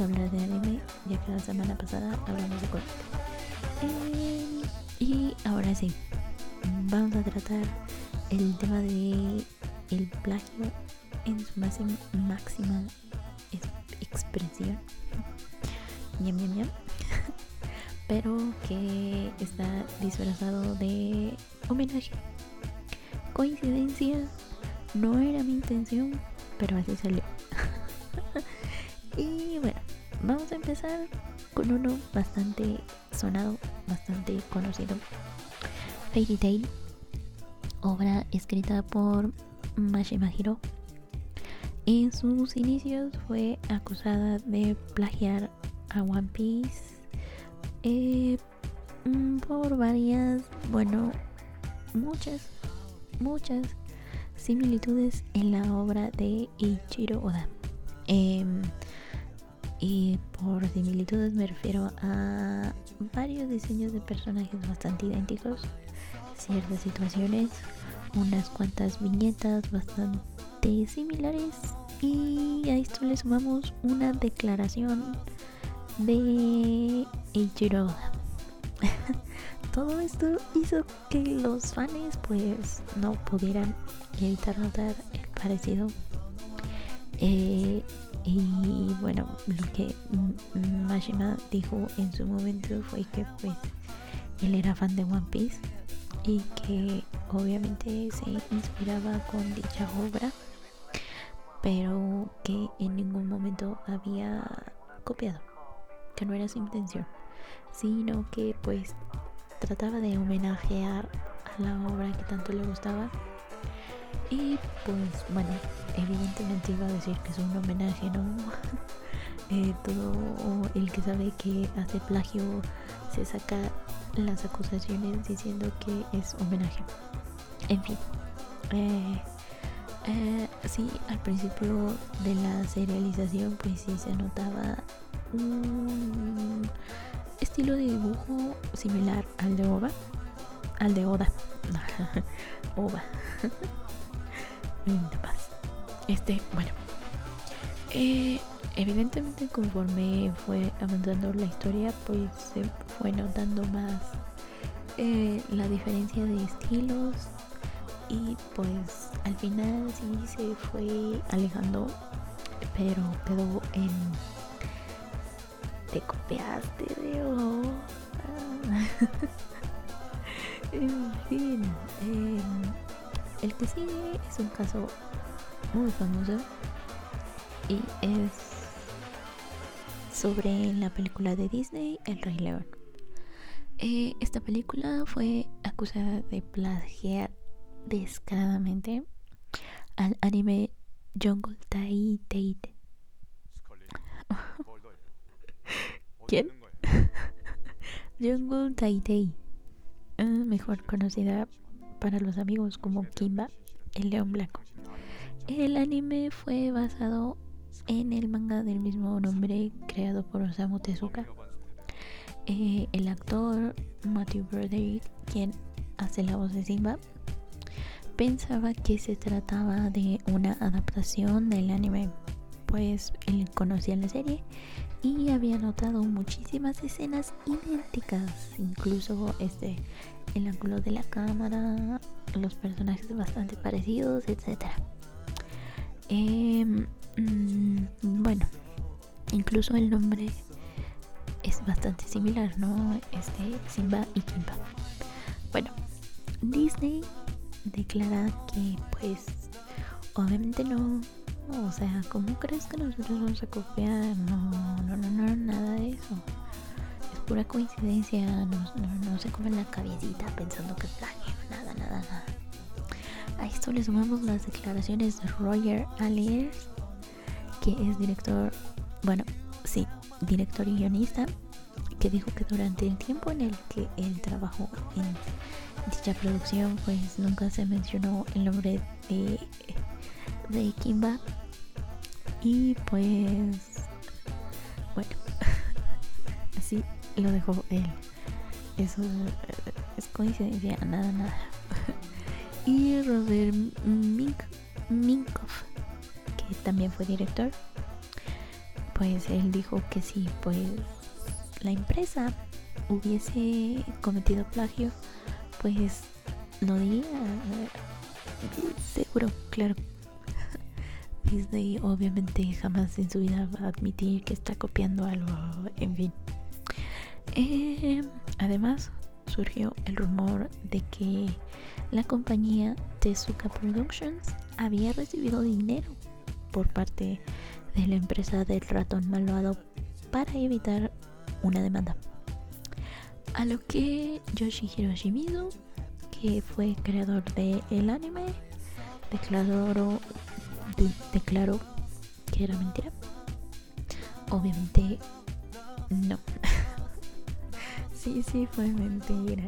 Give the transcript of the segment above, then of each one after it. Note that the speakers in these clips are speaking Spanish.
hablar de anime, ya que la semana pasada hablamos de cómic. Eh, y ahora sí, vamos a tratar el tema de el plagio en su máxima, máxima expresión. Ñam, ñam, ñam. Pero que está disfrazado de homenaje. Coincidencia, no era mi intención, pero así salió. Con uno bastante sonado, bastante conocido. Fairy Tail, obra escrita por Mashima Hiro. En sus inicios fue acusada de plagiar a One Piece eh, mm, por varias, bueno, muchas, muchas similitudes en la obra de Ichiro Oda. Em, y por similitudes me refiero a varios diseños de personajes bastante idénticos, ciertas situaciones, unas cuantas viñetas bastante similares y a esto le sumamos una declaración de Ichiro Oda. Todo esto hizo que los fans pues no pudieran evitar notar el parecido. Eh, y bueno, lo que Mashima dijo en su momento fue que pues él era fan de One Piece y que obviamente se inspiraba con dicha obra, pero que en ningún momento había copiado, que no era su intención, sino que pues trataba de homenajear a la obra que tanto le gustaba y pues bueno, evidentemente iba a decir que es un homenaje, ¿no? Eh, todo el que sabe que hace plagio se saca las acusaciones diciendo que es homenaje. En fin. Eh, eh, sí, al principio de la serialización pues sí se notaba un estilo de dibujo similar al de Oba. Al de Oda. Oba. paz. Este, bueno. Eh, evidentemente conforme fue avanzando la historia, pues se fue notando más eh, la diferencia de estilos y pues al final sí se fue alejando, pero quedó en... Te copiaste de en fin. Eh, el que sigue es un caso muy famoso y es sobre la película de Disney El Rey León. Eh, esta película fue acusada de plagiar descaradamente al anime Jungle Tai Tate. ¿Quién? Jungle Tai Tai, ah, mejor conocida para los amigos como Kimba, el león blanco. El anime fue basado en el manga del mismo nombre creado por Osamu Tezuka. Eh, el actor Matthew Broderick, quien hace la voz de Simba, pensaba que se trataba de una adaptación del anime, pues él conocía la serie y había notado muchísimas escenas idénticas, incluso este el ángulo de la cámara, los personajes bastante parecidos, etc. Em, mm, bueno, incluso el nombre es bastante similar, ¿no? Este Simba y Kimba. Bueno, Disney declara que pues obviamente no o sea, ¿cómo crees que nosotros vamos a copiar? No, no, no, no, nada de eso. Es pura coincidencia, no, no, se comen la cabecita pensando que plagio, nada, nada, nada. A esto le sumamos las declaraciones de Roger Allers, que es director, bueno, sí, director y guionista, que dijo que durante el tiempo en el que él trabajó en dicha producción, pues nunca se mencionó el nombre de, de Kimba. Y pues, bueno, así lo dejó él. Eso es coincidencia, nada, nada. y Robert Mink, Minkoff, que también fue director, pues él dijo que si pues la empresa hubiese cometido plagio, pues lo diría seguro, claro. Disney obviamente jamás en su vida va a admitir que está copiando algo, en fin. Eh, además, surgió el rumor de que la compañía Tezuka Productions había recibido dinero por parte de la empresa del ratón malvado para evitar una demanda. A lo que Yoshihiro Shimizu, que fue creador del el anime, declaró, declaró que era mentira. Obviamente no. sí, sí, fue mentira.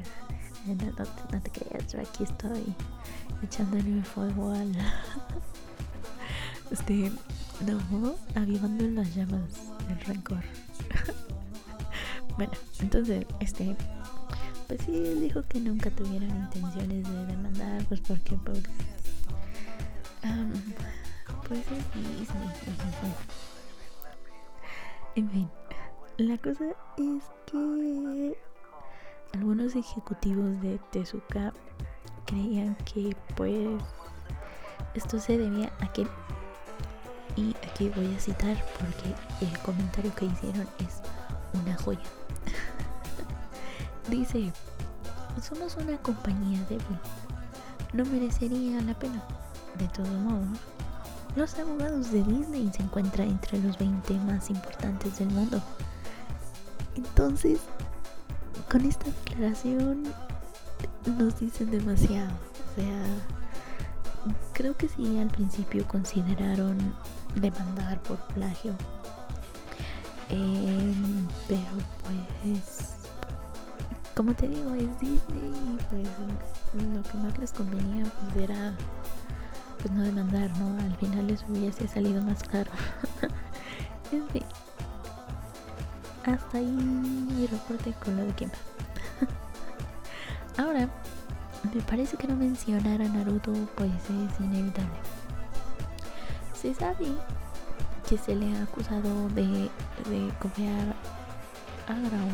No, te creas, yo aquí estoy echándole fuego al. este. No, avivando las llamas del rencor. bueno, entonces, este. Pues sí, dijo que nunca tuvieron intenciones de demandar, pues porque, pues. Pues es. En fin, la cosa es que algunos ejecutivos de Tezuka creían que pues esto se debía a que y aquí voy a citar porque el comentario que hicieron es una joya. Dice somos una compañía débil. No merecería la pena. De todos modos los abogados de Disney se encuentran entre los 20 más importantes del mundo entonces con esta declaración nos dicen demasiado. O sea, creo que sí al principio consideraron demandar por plagio. Em, pero pues, como te digo, es Disney y pues lo que más les convenía pues era pues no demandar, ¿no? Al final les hubiese salido más caro. en fin hasta ahí mi reporte con lo de Kimba. Ahora, me parece que no mencionar a Naruto pues es inevitable. Se sabe que se le ha acusado de, de copiar a Dragon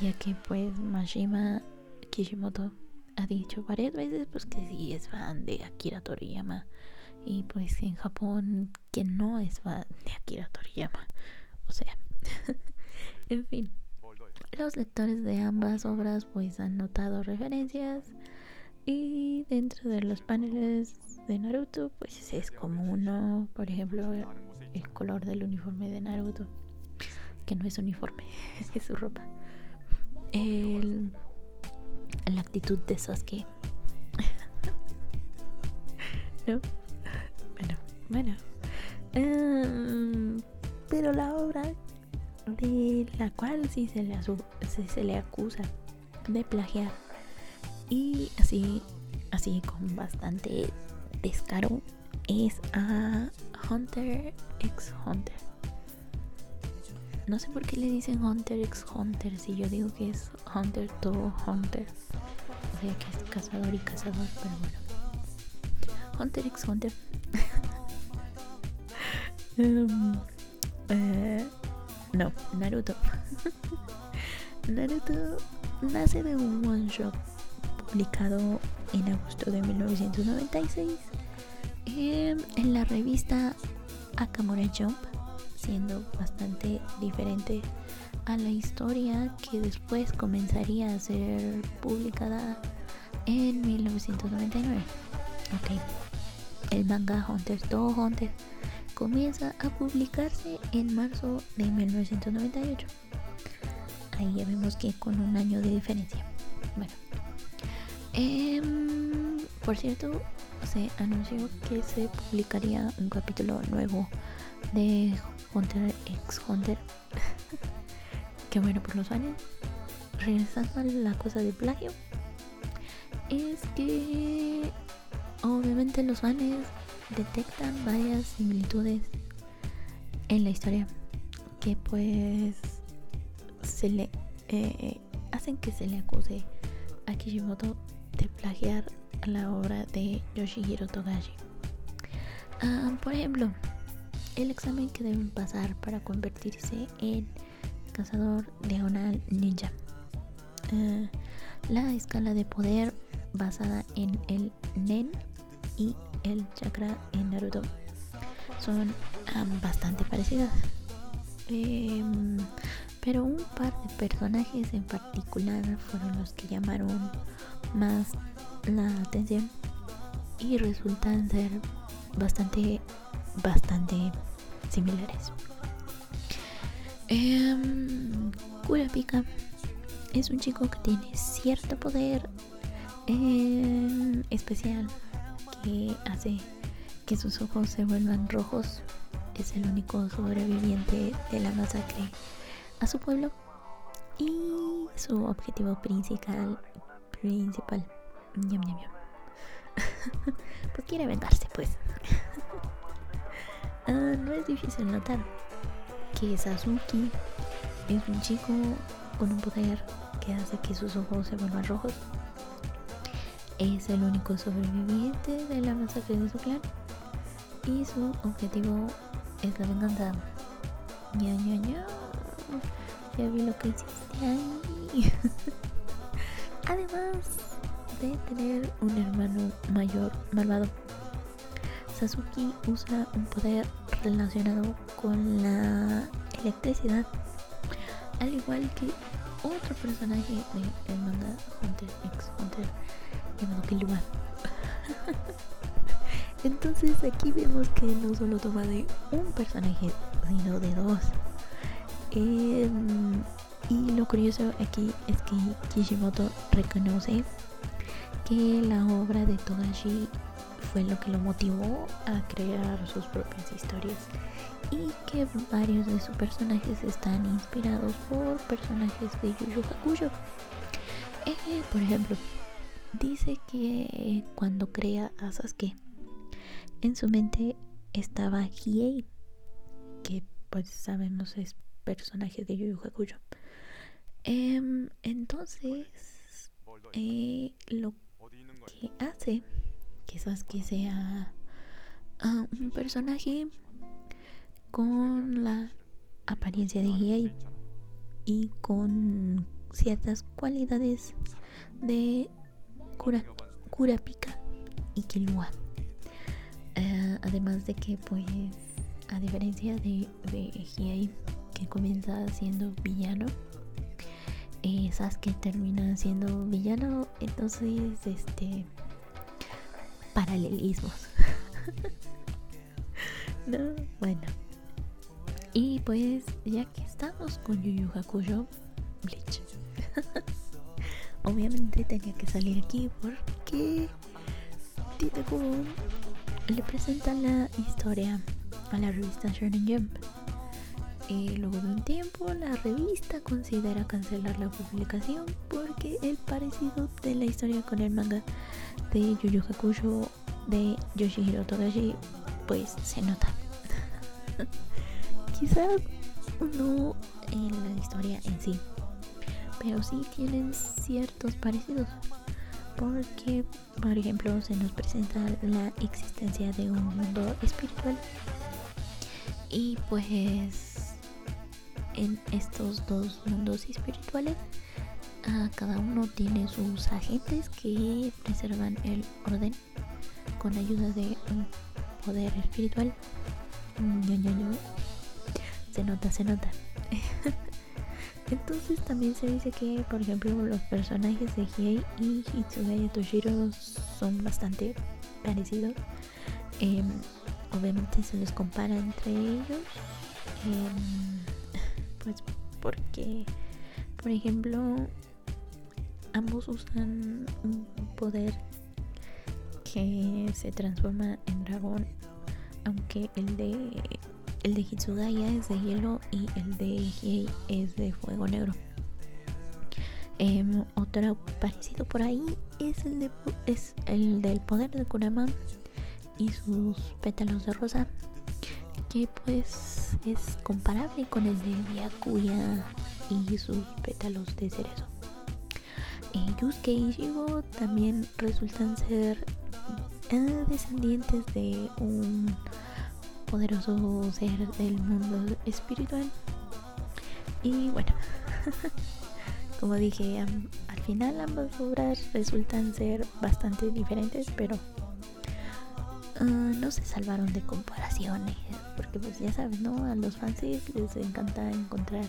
ya que pues Mashima Kishimoto ha dicho varias veces pues que sí es fan de Akira Toriyama y pues en Japón que no es fan de Akira Toriyama. O sea, en fin, los lectores de ambas obras pues han notado referencias y dentro de los paneles de Naruto pues es común, Por ejemplo, el color del uniforme de Naruto, que no es uniforme, es su ropa. El, la actitud de Sasuke. ¿No? Bueno, bueno. Em, pero la obra de la cual sí se le, se le acusa de plagiar y así así con bastante descaro es a Hunter x Hunter no sé por qué le dicen Hunter x Hunter si yo digo que es Hunter to Hunter. O sea que es cazador y cazador pero bueno. Hunter x Hunter. Um, uh, no, Naruto. Naruto nace de un one shot publicado en agosto de 1996 em, en la revista Akamura Jump, siendo bastante diferente a la historia que después comenzaría a ser publicada en 1999. Ok, el manga Hunter to Hunter comienza a publicarse en marzo de 1998. Ahí ya vemos que con un año de diferencia. Bueno, em, por cierto, se anunció que se publicaría un capítulo nuevo de Hunter x Hunter. que bueno, por los años. Regresando a la cosa de plagio. Es que obviamente los fans detectan varias similitudes en la historia que pues se le eh, hacen que se le acuse a Kishimoto de plagiar la obra de Yoshihiro Togashi. Ah, por ejemplo, el examen que deben pasar para convertirse en cazador diagonal ninja. Ah, la escala de poder basada en el Nen y el chakra en Naruto son bastante parecidas. Em, pero un par de personajes en particular fueron los que llamaron más la atención y resultan ser bastante, bastante similares. Eh, Kurapika es un chico que tiene cierto poder em, especial que hace que sus ojos se vuelvan rojos. Es el único sobreviviente de la masacre a su pueblo y su objetivo principal principal pues quiere vengarse pues ah, no es difícil notar que Sasuke es un chico con un poder que hace que sus ojos se vuelvan rojos es el único sobreviviente de la masacre de su clan y su objetivo es la venganza. Ya, ya, ya. Ya vi lo que hiciste ahí. Además de tener un hermano mayor malvado, Sasuke usa un poder relacionado con la electricidad, al igual que otro personaje de el manga Hunter x Hunter llamado Killua. Entonces aquí vemos que no solo toma de un personaje, sino de dos. Em, y lo curioso aquí es que Kishimoto reconoce que la obra de Togashi fue lo que lo motivó a crear sus propias historias y que varios de sus personajes están inspirados por personajes de Yu Hakusho. Eh, por ejemplo, dice que cuando crea a Sasuke en su mente estaba Hiei, que pues sabemos es personaje de Yu Yu Hakusho. Em, entonces, eh, lo que hace que Sasuke sea ah, un personaje con la apariencia de Hiei y con ciertas cualidades de Kurapika y Killua. Eh, además de que pues a diferencia de, de Hiei que comienza siendo villano eh, Sasuke termina siendo villano entonces este paralelismos. No bueno. Y pues ya que estamos con Yu Yu Hakusho Bleach. Obviamente tenía que salir aquí porque Tite le presenta la historia a la revista Shonen Jump. Y luego de un tiempo, la revista considera cancelar la publicación porque el parecido de la historia con el manga de Yu Yu Hakusho de Yoshihiro Togashi, pues se nota. Quizás no en la historia en sí, pero sí tienen ciertos parecidos porque, por ejemplo, se nos presenta la existencia de un mundo espiritual y pues en estos dos mundos espirituales cada uno tiene sus agentes que preservan el orden con ayuda de un poder espiritual. Se nota, se nota. Entonces también se dice que, por ejemplo, los personajes de Hiei y Hitsugaya Toshiro son bastante parecidos. Em, obviamente se les compara entre ellos. Em, pues porque, por ejemplo, ambos usan un poder que se transforma en dragón. Aunque el de el de Hitsugaya es de hielo y el de Hiei es de fuego negro. Em, otro parecido por ahí es el, de, es el del poder de Kurama y sus pétalos de rosa, que pues es comparable con el de Byakuya y sus pétalos de cerezo. Eh, Yusuke y Shigo también resultan ser eh, descendientes de un poderoso ser del mundo espiritual. Y bueno, como dije, al final ambas obras resultan ser bastante diferentes, pero uh, no se salvaron de comparaciones, porque pues ya sabes, ¿no? A los fans les encanta encontrar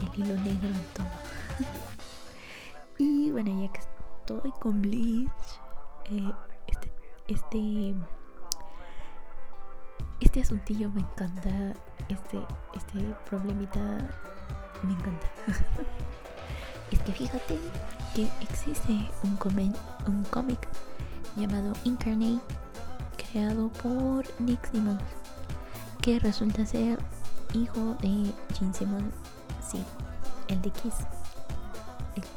el hilo negro en todo. bueno, ya que estoy con Bleach, eh, este, este este asuntillo me encanta. Este, este problemita me encanta. es que fíjate que existe un un cómic llamado Incarnate creado por Nick Simmons que resulta ser hijo de Gene Simmons, sí, el de Kiss.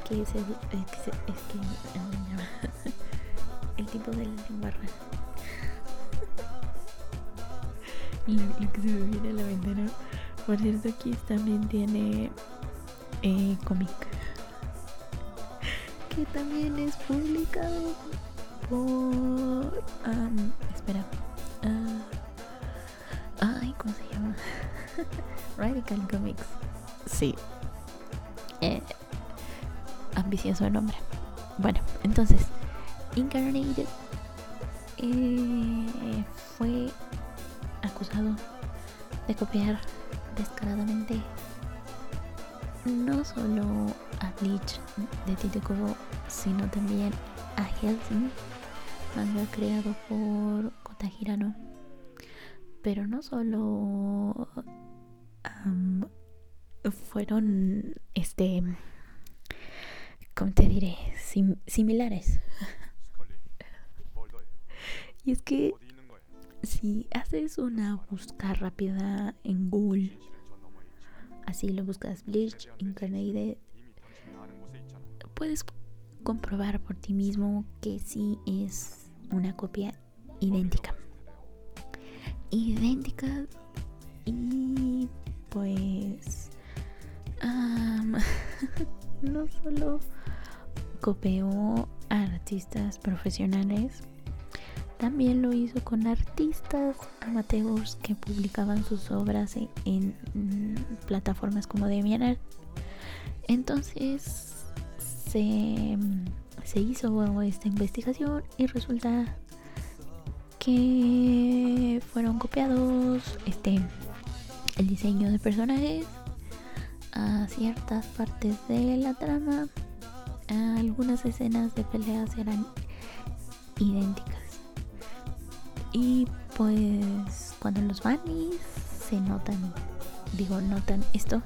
Que es el, el, que, es que, el tipo de la lo, que se me viene a la ventana. Por cierto, aquí también tiene eh, cómic. Que también es publicado por. espera. Uh, ay, ¿cómo se llama? Radical Comics. Sí. Eh, ambicioso nombre. Bueno, entonces, Incarnated eh, fue acusado de copiar descaradamente no solo a Bleach de Tite Kubo, sino también a Helsing, manga creado por Kota Hirano. Pero no solo fueron, este, ¿cómo te diré? similares. y es que si haces una búsqueda rápida en Google, así lo buscas Bleach Incarnated, puedes comprobar por ti mismo que sí es una copia idéntica. Idéntica y pues no solo copió a artistas profesionales también lo hizo con artistas amateurs que publicaban sus obras en, plataformas como DeviantArt. Entonces se, se hizo esta investigación y resulta que fueron copiados este el diseño de personajes a ciertas partes de la trama algunas escenas de peleas eran idénticas y pues cuando los bunnies se notan, digo, notan esto,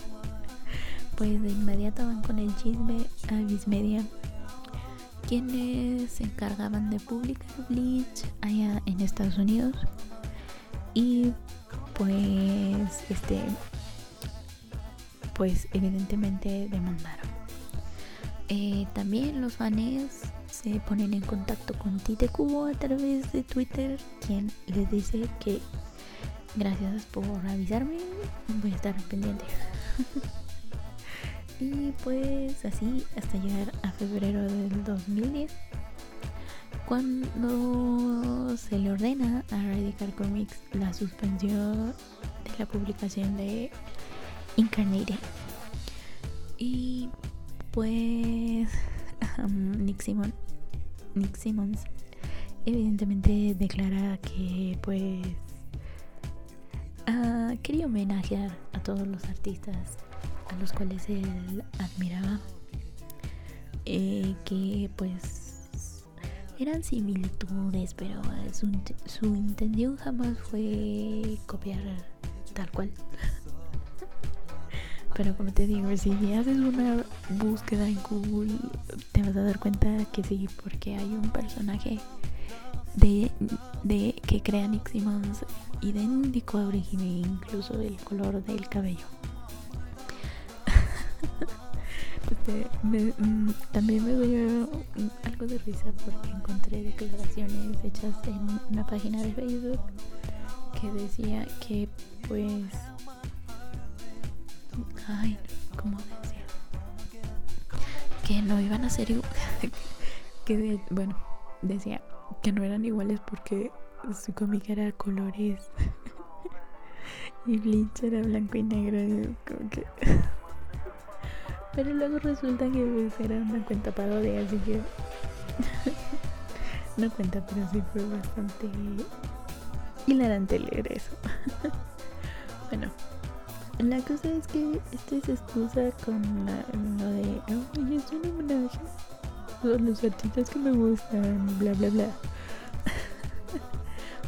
pues de inmediato van con el chisme a Media quienes se encargaban de publicar Bleach allá en Estados Unidos. Y pues, este, pues evidentemente demandaron. Eh, también los fans se ponen en contacto con Tite Cubo a través de Twitter, quien les dice que gracias por avisarme, voy a estar pendiente. y pues así hasta llegar a febrero del 2010, cuando se le ordena a Radical Comics la suspensión de la publicación de Incarnate. Y pues Nick Simon Nick Simmons evidentemente declara que pues uh, quería homenajear a todos los artistas a los cuales él admiraba eh, que pues eran similitudes pero su intención jamás fue copiar tal cual pero como te digo, si haces una búsqueda en Google, te vas a dar cuenta que sí, porque hay un personaje de, de que crea Nick Simmons idéntico a Orihime, incluso el color del cabello. Este, mm, también me dio algo de risa porque encontré declaraciones hechas en una página de Facebook que decía que pues ay cómo decía que no iban a ser que bueno decía que no eran iguales porque su cómic era colores. Y Bleach era blanco y negro como que pero luego resulta que pues, era una cuenta parodia así que no cuenta pero sí fue bastante hilarante leer eso. Bueno la cosa es que esta se excusa con lo de ay es un homenaje son los artistas que me gustan bla bla bla.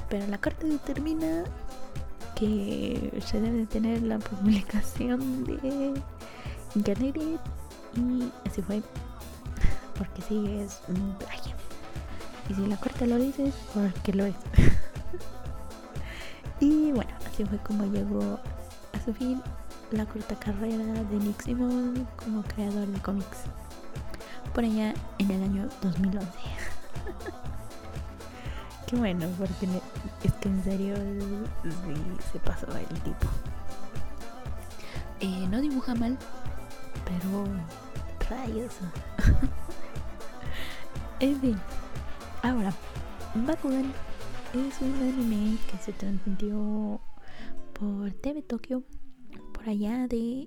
Pero la carta determina que se debe tener la publicación de internet y así fue porque sí es un plagio. Y si la carta lo dices porque lo es. Y bueno así fue como llegó a su fin la corta carrera de Nick Simon como creador de cómics por allá en el año 2011 bueno, porque es que en serio sí se pasó el tipo. Eh, no dibuja mal, pero rayos. en fin, ahora, Bakugan es un anime que se transmitió por TV Tokyo por allá de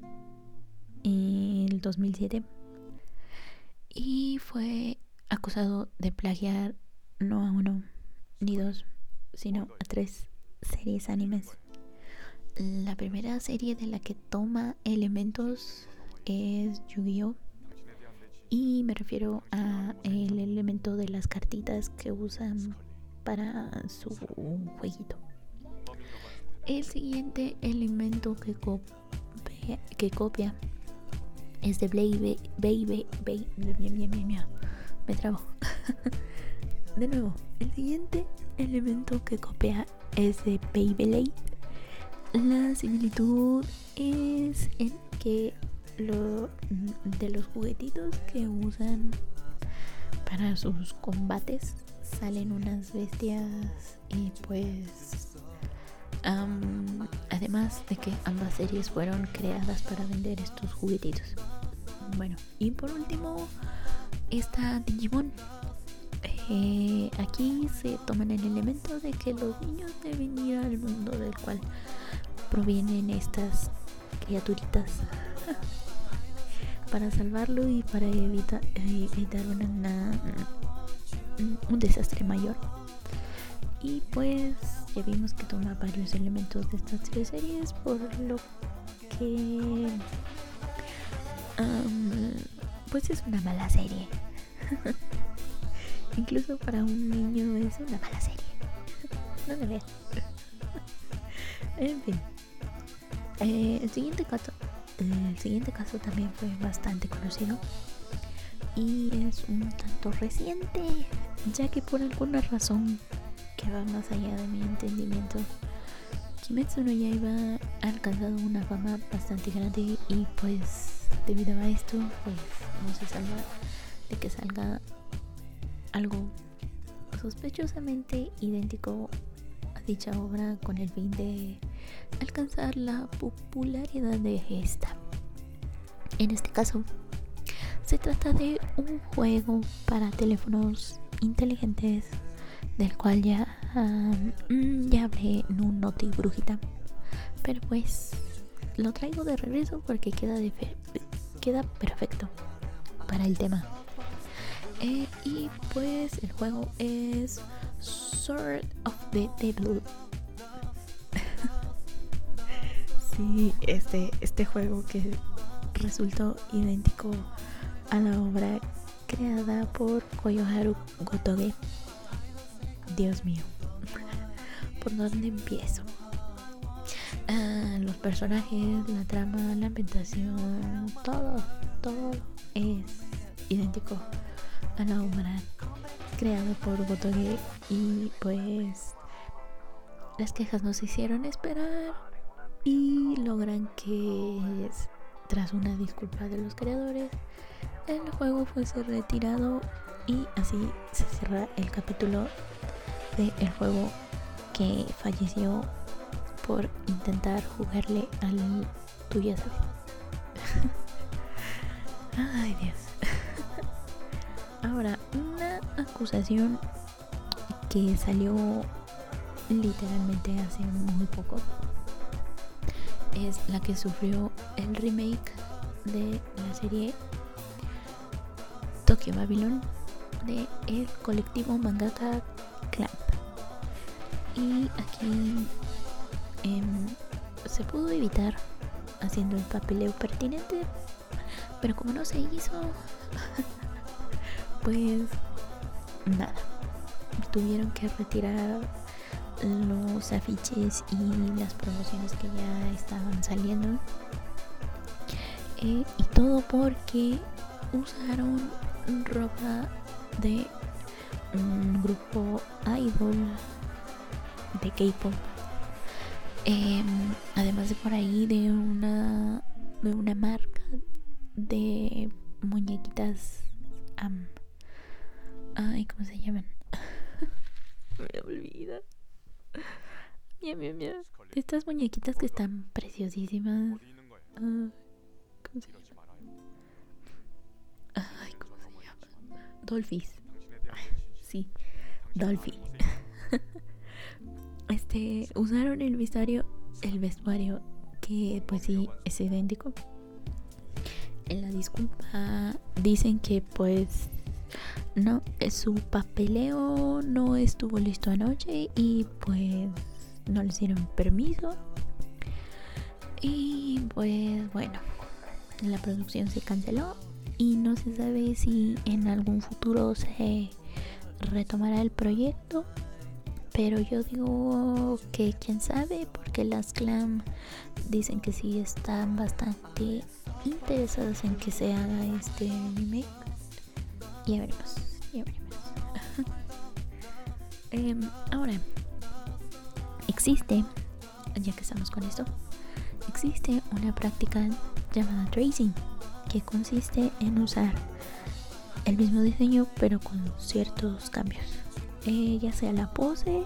el 2007 y fue acusado de plagiar no a uno ni dos, sino a tres series animes. La primera serie de la que toma elementos es Yu-Gi-Oh! Y me refiero a el elemento de las cartitas que usan para su jueguito. El siguiente elemento que copia, es de Baby, Baby, Baby, me trabo. de nuevo, el siguiente elemento que copia es de Beyblade. La similitud es en que lo, de los juguetitos que usan para sus combates salen unas bestias y pues además de que ambas series fueron creadas para vender estos juguetitos. Bueno, y por último está Digimon eh, aquí se toman el elemento de que los niños deben ir al mundo del cual provienen estas criaturitas para salvarlo y para evitar, evitar un desastre mayor. Y pues vimos que toma varios elementos de estas tres series, por lo que pues es una mala serie. Incluso para un niño es una mala serie. no me vean. en fin. Eh, el siguiente caso. El siguiente caso también fue bastante conocido. Y es un tanto reciente. Ya que por alguna razón que va más allá de mi entendimiento. Kimetsu no Yaiba ha alcanzado una fama bastante grande y pues debido a esto pues no se salva de que salga algo sospechosamente idéntico a dicha obra con el fin de alcanzar la popularidad de esta. En este caso, se trata de un juego para teléfonos inteligentes del cual ya, mm, ya hablé en un noti brujita. Pero pues lo traigo de regreso porque queda, de queda perfecto para el tema. Eh, y pues el juego es Sword of the Devil. sí, este, este juego que resultó idéntico a la obra creada por Koyoharu Gotoge. Dios mío, ¿por dónde empiezo? Ah, los personajes, la trama, la ambientación, todo, todo es idéntico a la obra creada por Gotoge y pues las quejas nos hicieron esperar y logran que tras una disculpa de los creadores el juego fuese retirado y así se cierra el capítulo del el juego que falleció por intentar jugarle al tú sabes. Ay Dios. Ahora, una acusación que salió literalmente hace muy poco es la que sufrió el remake de la serie Tokyo Babylon de el colectivo mangaka Y aquí em, se pudo evitar haciendo el papeleo pertinente, pero como no se hizo, pues nada, tuvieron que retirar los afiches y las promociones que ya estaban saliendo. Eh, y todo porque usaron ropa de un grupo idol de K-pop. Em, además de por ahí de una de una marca de muñequitas. ay, ¿cómo se llaman? Me olvida. Estas muñequitas que están preciosísimas. ¿Cómo se llama? Ay, ¿cómo se llama? Dolphis. Dolphy. Este, usaron el vestuario, el vestuario que pues sí es idéntico. En la disculpa dicen que pues no, su papeleo no estuvo listo anoche y pues no les dieron permiso. Y pues bueno, la producción se canceló y no se sabe si en algún futuro se retomará el proyecto. Pero yo digo que quién sabe, porque las clam dicen que sí están bastante interesadas en que se haga este remake. Ya veremos, ya veremos. Em, ahora, existe, ya que estamos con esto, existe una práctica llamada tracing, que consiste en usar el mismo diseño pero con ciertos cambios. Eh, ya sea la pose,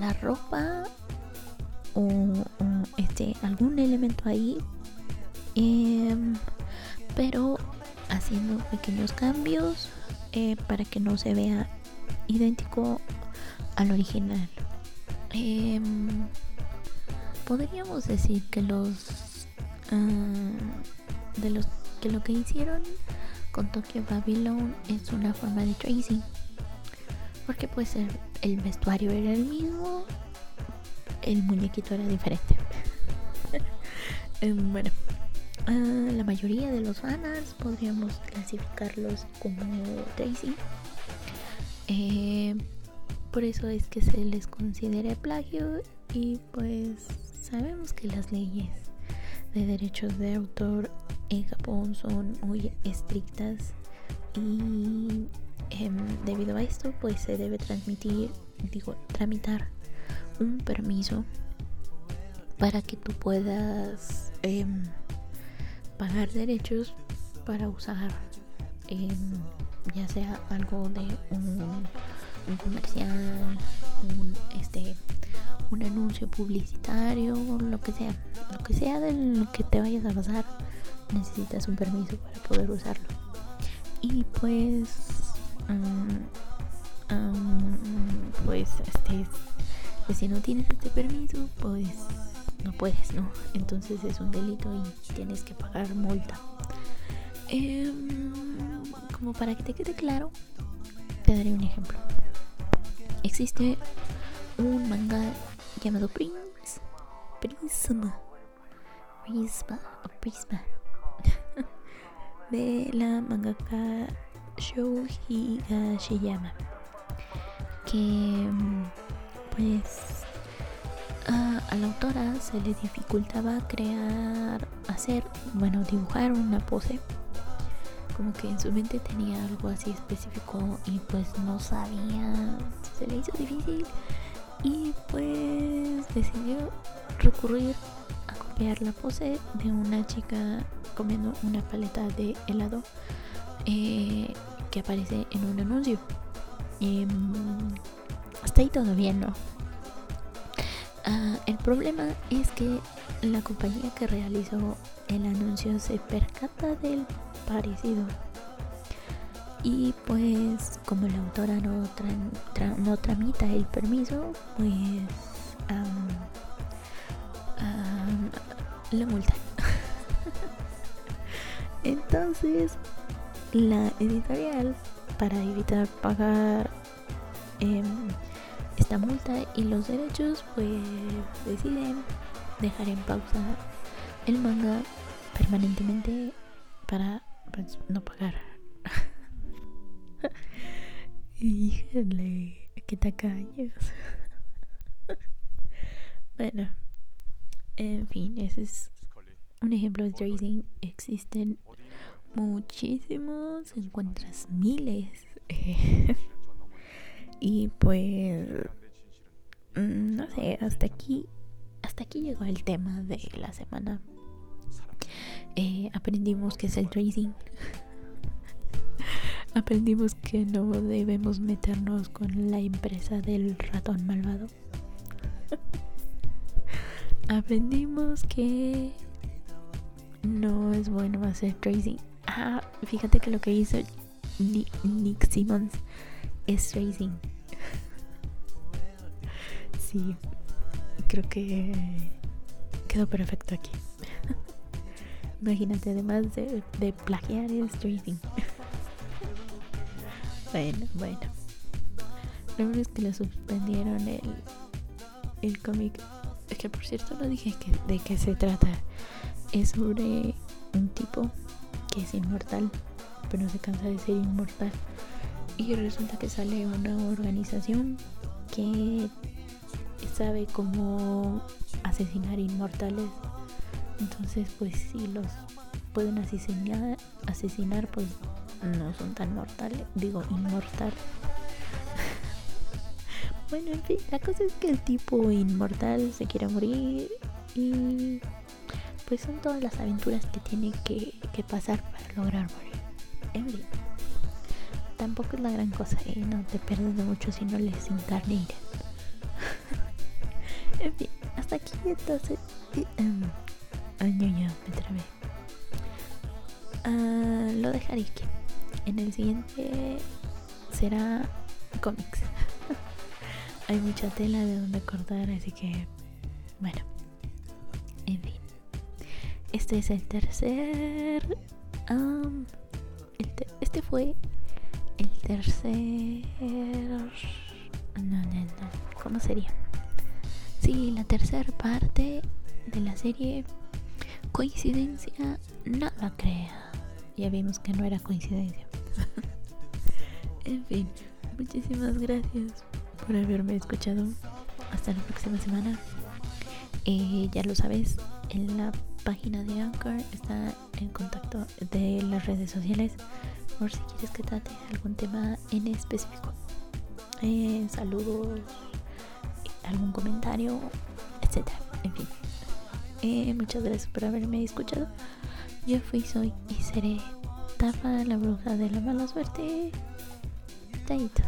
la ropa o, este, algún elemento ahí. Em, pero haciendo pequeños cambios eh, para que no se vea idéntico al original. Em, podríamos decir que los ah, de los que lo que hicieron con Tokyo Babylon es una forma de tracing porque pues el, el vestuario era el mismo el muñequito era diferente. Em, bueno ah, la mayoría de los fanarts podríamos clasificarlos como tracing. Eh, por eso es que se les considera plagio y pues sabemos que las leyes de derechos de autor en Japón son muy estrictas y em, debido a esto pues se debe transmitir, digo, tramitar un permiso para que tú puedas em, pagar derechos para usar em, ya sea algo de un un comercial, un, este, un anuncio publicitario, lo que sea, lo que sea de lo que te vayas a pasar, necesitas un permiso para poder usarlo. Y pues, mm, mm, pues, este, pues si no tienes este permiso, pues no puedes, ¿no? Entonces es un delito y tienes que pagar multa. Em, como para que te quede claro, te daré un ejemplo existe un manga llamado Prince Prisma. Prisma Prisma. De la mangaka Shou Higashiyama que pues a, a, la autora se le dificultaba crear hacer bueno dibujar una pose. Como que en su mente tenía algo así específico y pues no sabía, se le hizo difícil y pues decidió recurrir a copiar la pose de una chica comiendo una paleta de helado eh, que aparece en un anuncio. Em, hasta ahí todo bien, ¿no? Ah, el problema es que la compañía que realizó el anuncio se percata del parecido. Y pues como la autora no, no tramita el permiso, pues la multa. Entonces la editorial para evitar pagar em, esta multa y los derechos pues deciden dejar en pausa el manga permanentemente para pues, no pagar. Híjole, qué tacaños. bueno, en fin, ese es un ejemplo de tracing. Existen muchísimos, encuentras miles. y pues, mm, no sé, hasta aquí, hasta aquí llegó el tema de la semana. Eh, aprendimos que es el tracing. aprendimos que no debemos meternos con la empresa del ratón malvado. aprendimos que no es bueno hacer tracing. Ah, fíjate que lo que hizo Nick Simmons es tracing. sí, creo que quedó perfecto aquí. Imagínate, además de, de plagiar es tracing. Bueno, bueno. Lo único es que le suspendieron el, el cómic. Es que por cierto no dije que, de qué se trata. Es sobre un tipo que es inmortal, pero no se cansa de ser inmortal. Y resulta que sale una organización que sabe cómo asesinar inmortales. Entonces, pues si los pueden asesinar, asesinar pues no son tan mortales, digo inmortal. bueno, en fin, la cosa es que el tipo inmortal se quiere morir y pues son todas las aventuras que tiene que, pasar para lograr morir. En fin, tampoco es la gran cosa, y ¿eh? no te pierdes de mucho si no les encarneiras. en fin, hasta aquí entonces. Um, ay, me trabé. Ah, lo dejaré aquí. En el siguiente será cómics. Hay mucha tela de donde cortar, así que bueno. En fin. Este es el tercer. este fue el tercer. No, no, no. ¿Cómo sería? Sí, la tercera parte de la serie. Coincidencia, no la crea. Ya vimos que no era coincidencia. en fin, muchísimas gracias por haberme escuchado. Hasta la próxima semana. Eh, ya lo sabes, en la página de Anchor está en contacto de las redes sociales por si quieres que trate algún tema en específico. Eh, saludos, algún comentario, etc. En fin. Eh, muchas gracias por haberme escuchado. Yo fui, soy y seré Tapa la bruja de la mala suerte. Taito.